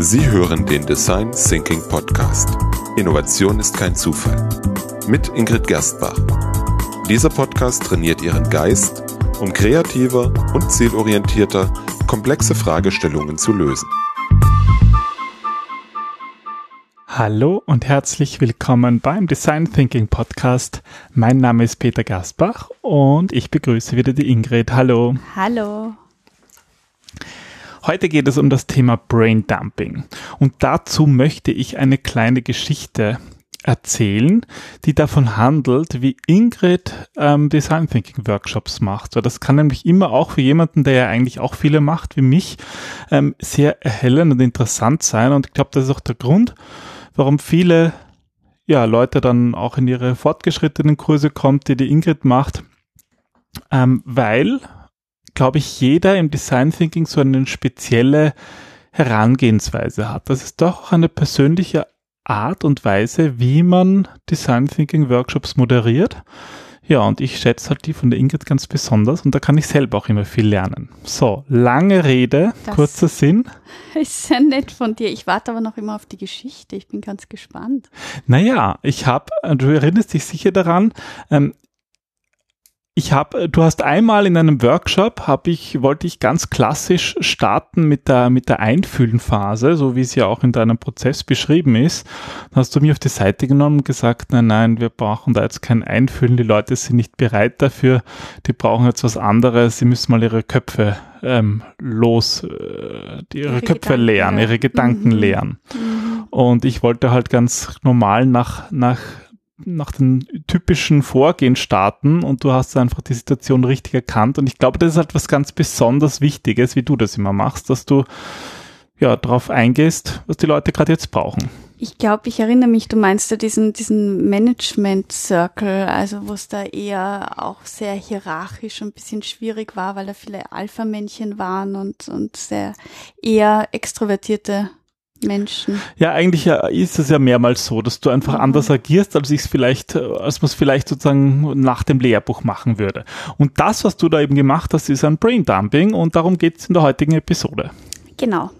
Sie hören den Design Thinking Podcast. Innovation ist kein Zufall. Mit Ingrid Gerstbach. Dieser Podcast trainiert Ihren Geist, um kreativer und zielorientierter komplexe Fragestellungen zu lösen. Hallo und herzlich willkommen beim Design Thinking Podcast. Mein Name ist Peter Gerstbach und ich begrüße wieder die Ingrid. Hallo. Hallo. Heute geht es um das Thema Brain Dumping. Und dazu möchte ich eine kleine Geschichte erzählen, die davon handelt, wie Ingrid ähm, Design Thinking Workshops macht. So, das kann nämlich immer auch für jemanden, der ja eigentlich auch viele macht wie mich, ähm, sehr erhellend und interessant sein. Und ich glaube, das ist auch der Grund, warum viele ja, Leute dann auch in ihre fortgeschrittenen Kurse kommt, die die Ingrid macht, ähm, weil glaube ich, jeder im Design Thinking so eine spezielle Herangehensweise hat. Das ist doch eine persönliche Art und Weise, wie man Design Thinking Workshops moderiert. Ja, und ich schätze halt die von der Ingrid ganz besonders und da kann ich selber auch immer viel lernen. So, lange Rede, das kurzer Sinn. Ist sehr nett von dir. Ich warte aber noch immer auf die Geschichte. Ich bin ganz gespannt. Naja, ich habe, du erinnerst dich sicher daran, ähm, ich habe, du hast einmal in einem Workshop, habe ich, wollte ich ganz klassisch starten mit der, mit der Einfühlenphase, so wie es ja auch in deinem Prozess beschrieben ist. Dann hast du mich auf die Seite genommen und gesagt, nein, nein, wir brauchen da jetzt kein Einfühlen, die Leute sind nicht bereit dafür, die brauchen jetzt was anderes, sie müssen mal ihre Köpfe ähm, los, äh, ihre, ihre Köpfe Gedanken, leeren, ihre Gedanken mhm. leeren. Mhm. Und ich wollte halt ganz normal nach, nach nach den typischen Vorgehen starten und du hast einfach die Situation richtig erkannt. Und ich glaube, das ist halt was ganz besonders Wichtiges, wie du das immer machst, dass du ja darauf eingehst, was die Leute gerade jetzt brauchen. Ich glaube, ich erinnere mich, du meinst ja diesen, diesen Management Circle, also wo es da eher auch sehr hierarchisch und ein bisschen schwierig war, weil da viele Alpha-Männchen waren und, und sehr eher extrovertierte Menschen. Ja, eigentlich ist es ja mehrmals so, dass du einfach mhm. anders agierst, als ich es vielleicht, als man es vielleicht sozusagen nach dem Lehrbuch machen würde. Und das, was du da eben gemacht hast, ist ein Braindumping und darum geht es in der heutigen Episode. Genau.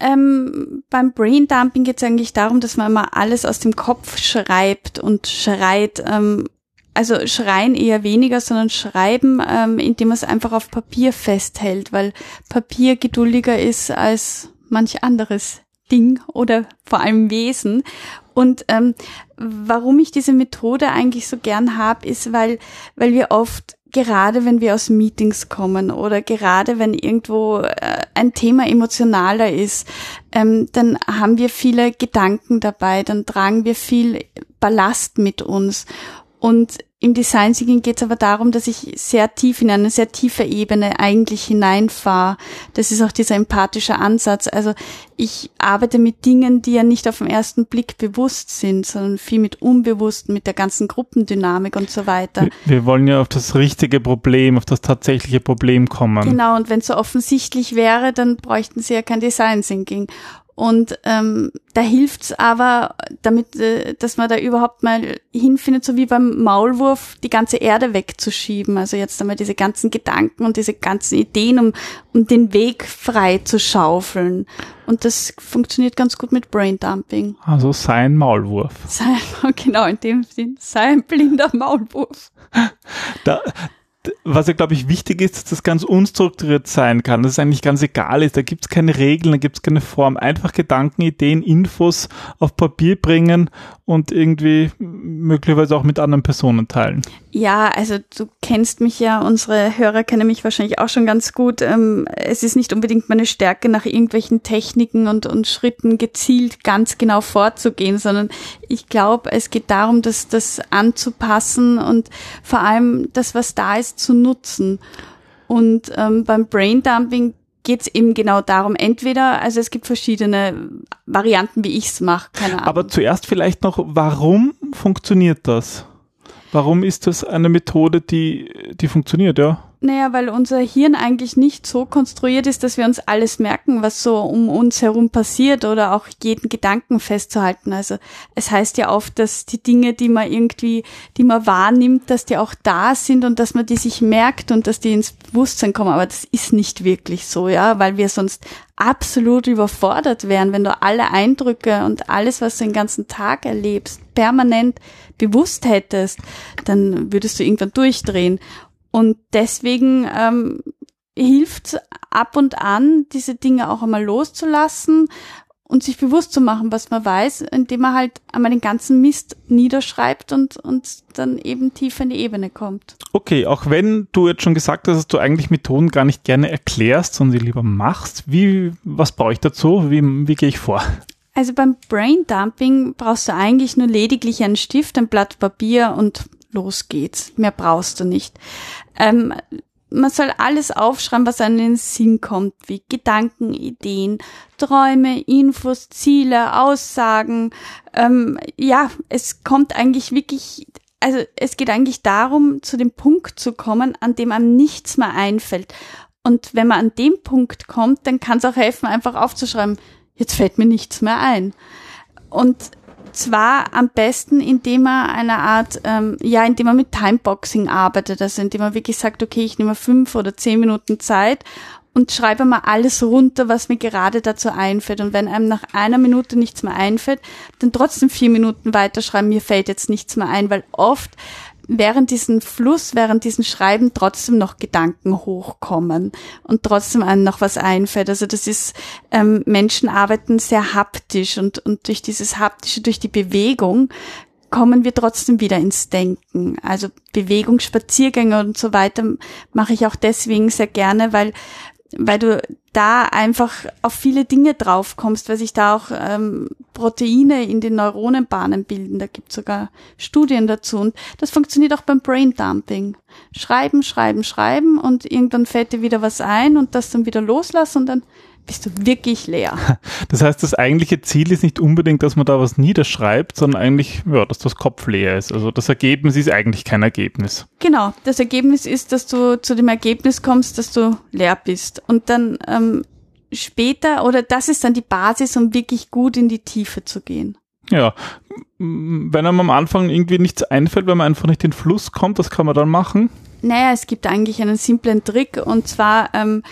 Ähm, beim Braindumping geht es eigentlich darum, dass man immer alles aus dem Kopf schreibt und schreit. Ähm, also schreien eher weniger, sondern schreiben, ähm, indem man es einfach auf Papier festhält, weil Papier geduldiger ist als manch anderes Ding oder vor allem Wesen. Und ähm, warum ich diese Methode eigentlich so gern habe, ist, weil, weil wir oft gerade wenn wir aus Meetings kommen oder gerade wenn irgendwo äh, ein Thema emotionaler ist, ähm, dann haben wir viele Gedanken dabei, dann tragen wir viel Ballast mit uns. Und im Design Thinking geht es aber darum, dass ich sehr tief in eine sehr tiefe Ebene eigentlich hineinfahre. Das ist auch dieser empathische Ansatz. Also ich arbeite mit Dingen, die ja nicht auf den ersten Blick bewusst sind, sondern viel mit Unbewussten, mit der ganzen Gruppendynamik und so weiter. Wir, wollen ja auf das richtige Problem, auf das tatsächliche Problem kommen. Genau, und wenn es so offensichtlich wäre, dann bräuchten sie ja kein Design Thinking. Und ähm, da hilft's aber, damit, äh, dass man da überhaupt mal hinfindet, so wie beim Maulwurf, die ganze Erde wegzuschieben. Also jetzt einmal diese ganzen Gedanken und diese ganzen Ideen, um, um den Weg frei zu schaufeln. Und das funktioniert ganz gut mit Braindumping. Also sei ein Maulwurf. Sei, genau, in dem Sinn, sei ein blinder Maulwurf. Da, was ja, glaube ich, wichtig ist, dass das ganz unstrukturiert sein kann, dass es eigentlich ganz egal ist. Da gibt es keine Regeln, da gibt es keine Form. Einfach Gedanken, Ideen, Infos auf Papier bringen und irgendwie möglicherweise auch mit anderen Personen teilen. Ja, also du kennst mich ja, unsere Hörer kennen mich wahrscheinlich auch schon ganz gut. Ähm, es ist nicht unbedingt meine Stärke, nach irgendwelchen Techniken und, und Schritten gezielt ganz genau vorzugehen, sondern ich glaube, es geht darum, das, das anzupassen und vor allem das, was da ist, zu nutzen. Und ähm, beim Braindumping geht es eben genau darum. Entweder, also es gibt verschiedene Varianten, wie ich es mache, keine Ahnung. Aber zuerst vielleicht noch, warum funktioniert das? Warum ist das eine Methode, die, die funktioniert, ja? Naja, weil unser Hirn eigentlich nicht so konstruiert ist, dass wir uns alles merken, was so um uns herum passiert oder auch jeden Gedanken festzuhalten. Also es heißt ja oft, dass die Dinge, die man irgendwie, die man wahrnimmt, dass die auch da sind und dass man die sich merkt und dass die ins Bewusstsein kommen. Aber das ist nicht wirklich so, ja, weil wir sonst absolut überfordert wären, wenn du alle Eindrücke und alles, was du den ganzen Tag erlebst, permanent bewusst hättest, dann würdest du irgendwann durchdrehen. Und deswegen ähm, hilft ab und an, diese Dinge auch einmal loszulassen und sich bewusst zu machen, was man weiß, indem man halt einmal den ganzen Mist niederschreibt und, und dann eben tiefer in die Ebene kommt. Okay, auch wenn du jetzt schon gesagt hast, dass du eigentlich Methoden gar nicht gerne erklärst, sondern sie lieber machst, wie, was brauche ich dazu? Wie, wie gehe ich vor? Also beim Braindumping brauchst du eigentlich nur lediglich einen Stift, ein Blatt Papier und los geht's. Mehr brauchst du nicht. Ähm, man soll alles aufschreiben, was in den Sinn kommt, wie Gedanken, Ideen, Träume, Infos, Ziele, Aussagen. Ähm, ja, es kommt eigentlich wirklich, also es geht eigentlich darum, zu dem Punkt zu kommen, an dem einem nichts mehr einfällt. Und wenn man an dem Punkt kommt, dann kann es auch helfen, einfach aufzuschreiben, jetzt fällt mir nichts mehr ein. Und zwar am besten, indem er eine Art, ähm, ja, indem er mit Timeboxing arbeitet, also indem er wirklich sagt, okay, ich nehme fünf oder zehn Minuten Zeit und schreibe mal alles runter, was mir gerade dazu einfällt. Und wenn einem nach einer Minute nichts mehr einfällt, dann trotzdem vier Minuten weiterschreiben, mir fällt jetzt nichts mehr ein, weil oft während diesem Fluss, während diesem Schreiben trotzdem noch Gedanken hochkommen und trotzdem einem noch was einfällt. Also das ist, ähm, Menschen arbeiten sehr haptisch und, und durch dieses haptische, durch die Bewegung kommen wir trotzdem wieder ins Denken. Also Bewegung, Spaziergänge und so weiter mache ich auch deswegen sehr gerne, weil weil du da einfach auf viele Dinge drauf kommst, weil sich da auch ähm, Proteine in den Neuronenbahnen bilden. Da gibt sogar Studien dazu. Und das funktioniert auch beim Braindumping. Schreiben, schreiben, schreiben und irgendwann fällt dir wieder was ein und das dann wieder loslassen und dann bist du wirklich leer. Das heißt, das eigentliche Ziel ist nicht unbedingt, dass man da was niederschreibt, sondern eigentlich, ja, dass das Kopf leer ist. Also das Ergebnis ist eigentlich kein Ergebnis. Genau, das Ergebnis ist, dass du zu dem Ergebnis kommst, dass du leer bist. Und dann ähm, später, oder das ist dann die Basis, um wirklich gut in die Tiefe zu gehen. Ja, wenn einem am Anfang irgendwie nichts einfällt, wenn man einfach nicht in den Fluss kommt, was kann man dann machen? Naja, es gibt eigentlich einen simplen Trick und zwar, ähm,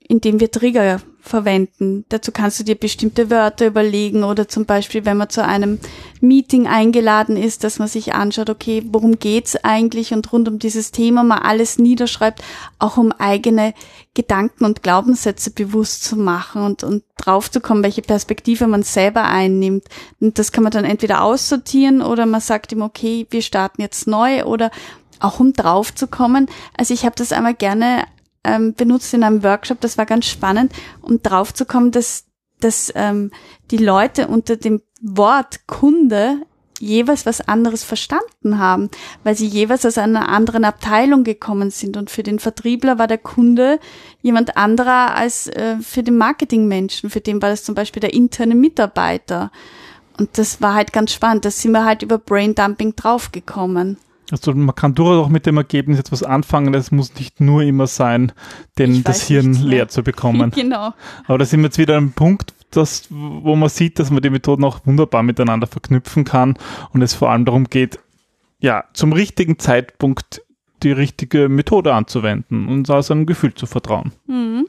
indem wir Trigger verwenden. Dazu kannst du dir bestimmte Wörter überlegen oder zum Beispiel, wenn man zu einem Meeting eingeladen ist, dass man sich anschaut, okay, worum geht's eigentlich und rund um dieses Thema mal alles niederschreibt, auch um eigene Gedanken und Glaubenssätze bewusst zu machen und, und drauf zu kommen, welche Perspektive man selber einnimmt. Und das kann man dann entweder aussortieren oder man sagt ihm, okay, wir starten jetzt neu oder auch um drauf zu kommen. Also ich habe das einmal gerne ähm, benutzt in einem Workshop. Das war ganz spannend, um draufzukommen, dass, dass ähm, die Leute unter dem Wort Kunde jeweils was anderes verstanden haben, weil sie jeweils aus einer anderen Abteilung gekommen sind. Und für den Vertriebler war der Kunde jemand anderer als äh, für den Marketingmenschen. Für den war das zum Beispiel der interne Mitarbeiter. Und das war halt ganz spannend. Da sind wir halt über Braindumping draufgekommen. Also man kann durchaus auch mit dem Ergebnis etwas anfangen. Es muss nicht nur immer sein, denn das Hirn leer zu bekommen. genau. Aber da sind wir jetzt wieder am Punkt, das, wo man sieht, dass man die Methoden auch wunderbar miteinander verknüpfen kann und es vor allem darum geht, ja, zum richtigen Zeitpunkt die richtige Methode anzuwenden und aus einem Gefühl zu vertrauen. Mhm.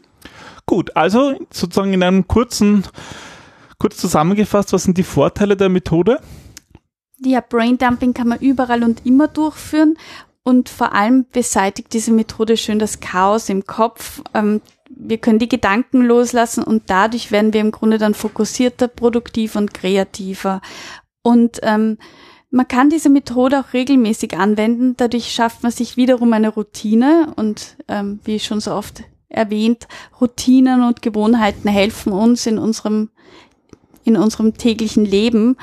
Gut, also sozusagen in einem kurzen, kurz zusammengefasst, was sind die Vorteile der Methode? Ja, Braindumping kann man überall und immer durchführen und vor allem beseitigt diese Methode schön das Chaos im Kopf. Ähm, wir können die Gedanken loslassen und dadurch werden wir im Grunde dann fokussierter, produktiver und kreativer. Und ähm, man kann diese Methode auch regelmäßig anwenden. Dadurch schafft man sich wiederum eine Routine und ähm, wie schon so oft erwähnt, Routinen und Gewohnheiten helfen uns in unserem in unserem täglichen Leben.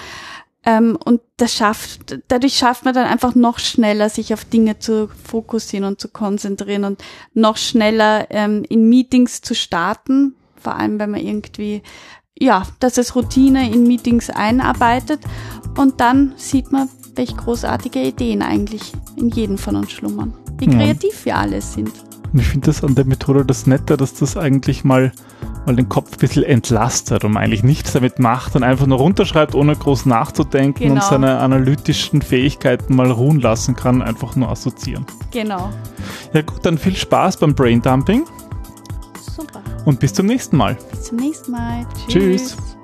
Ähm, und das schafft, dadurch schafft man dann einfach noch schneller, sich auf Dinge zu fokussieren und zu konzentrieren und noch schneller ähm, in Meetings zu starten. Vor allem, wenn man irgendwie, ja, dass es Routine in Meetings einarbeitet. Und dann sieht man, welche großartige Ideen eigentlich in jedem von uns schlummern. Wie kreativ wir alle sind. Und ich finde das an der Methode das Nette, dass das eigentlich mal, mal den Kopf ein bisschen entlastet und eigentlich nichts damit macht und einfach nur runterschreibt, ohne groß nachzudenken Genau. und seine analytischen Fähigkeiten mal ruhen lassen kann, einfach nur assoziieren. Genau. Ja gut, dann viel Spaß beim Braindumping Super. und bis zum nächsten Mal. Bis zum nächsten Mal. Tschüss. Tschüss.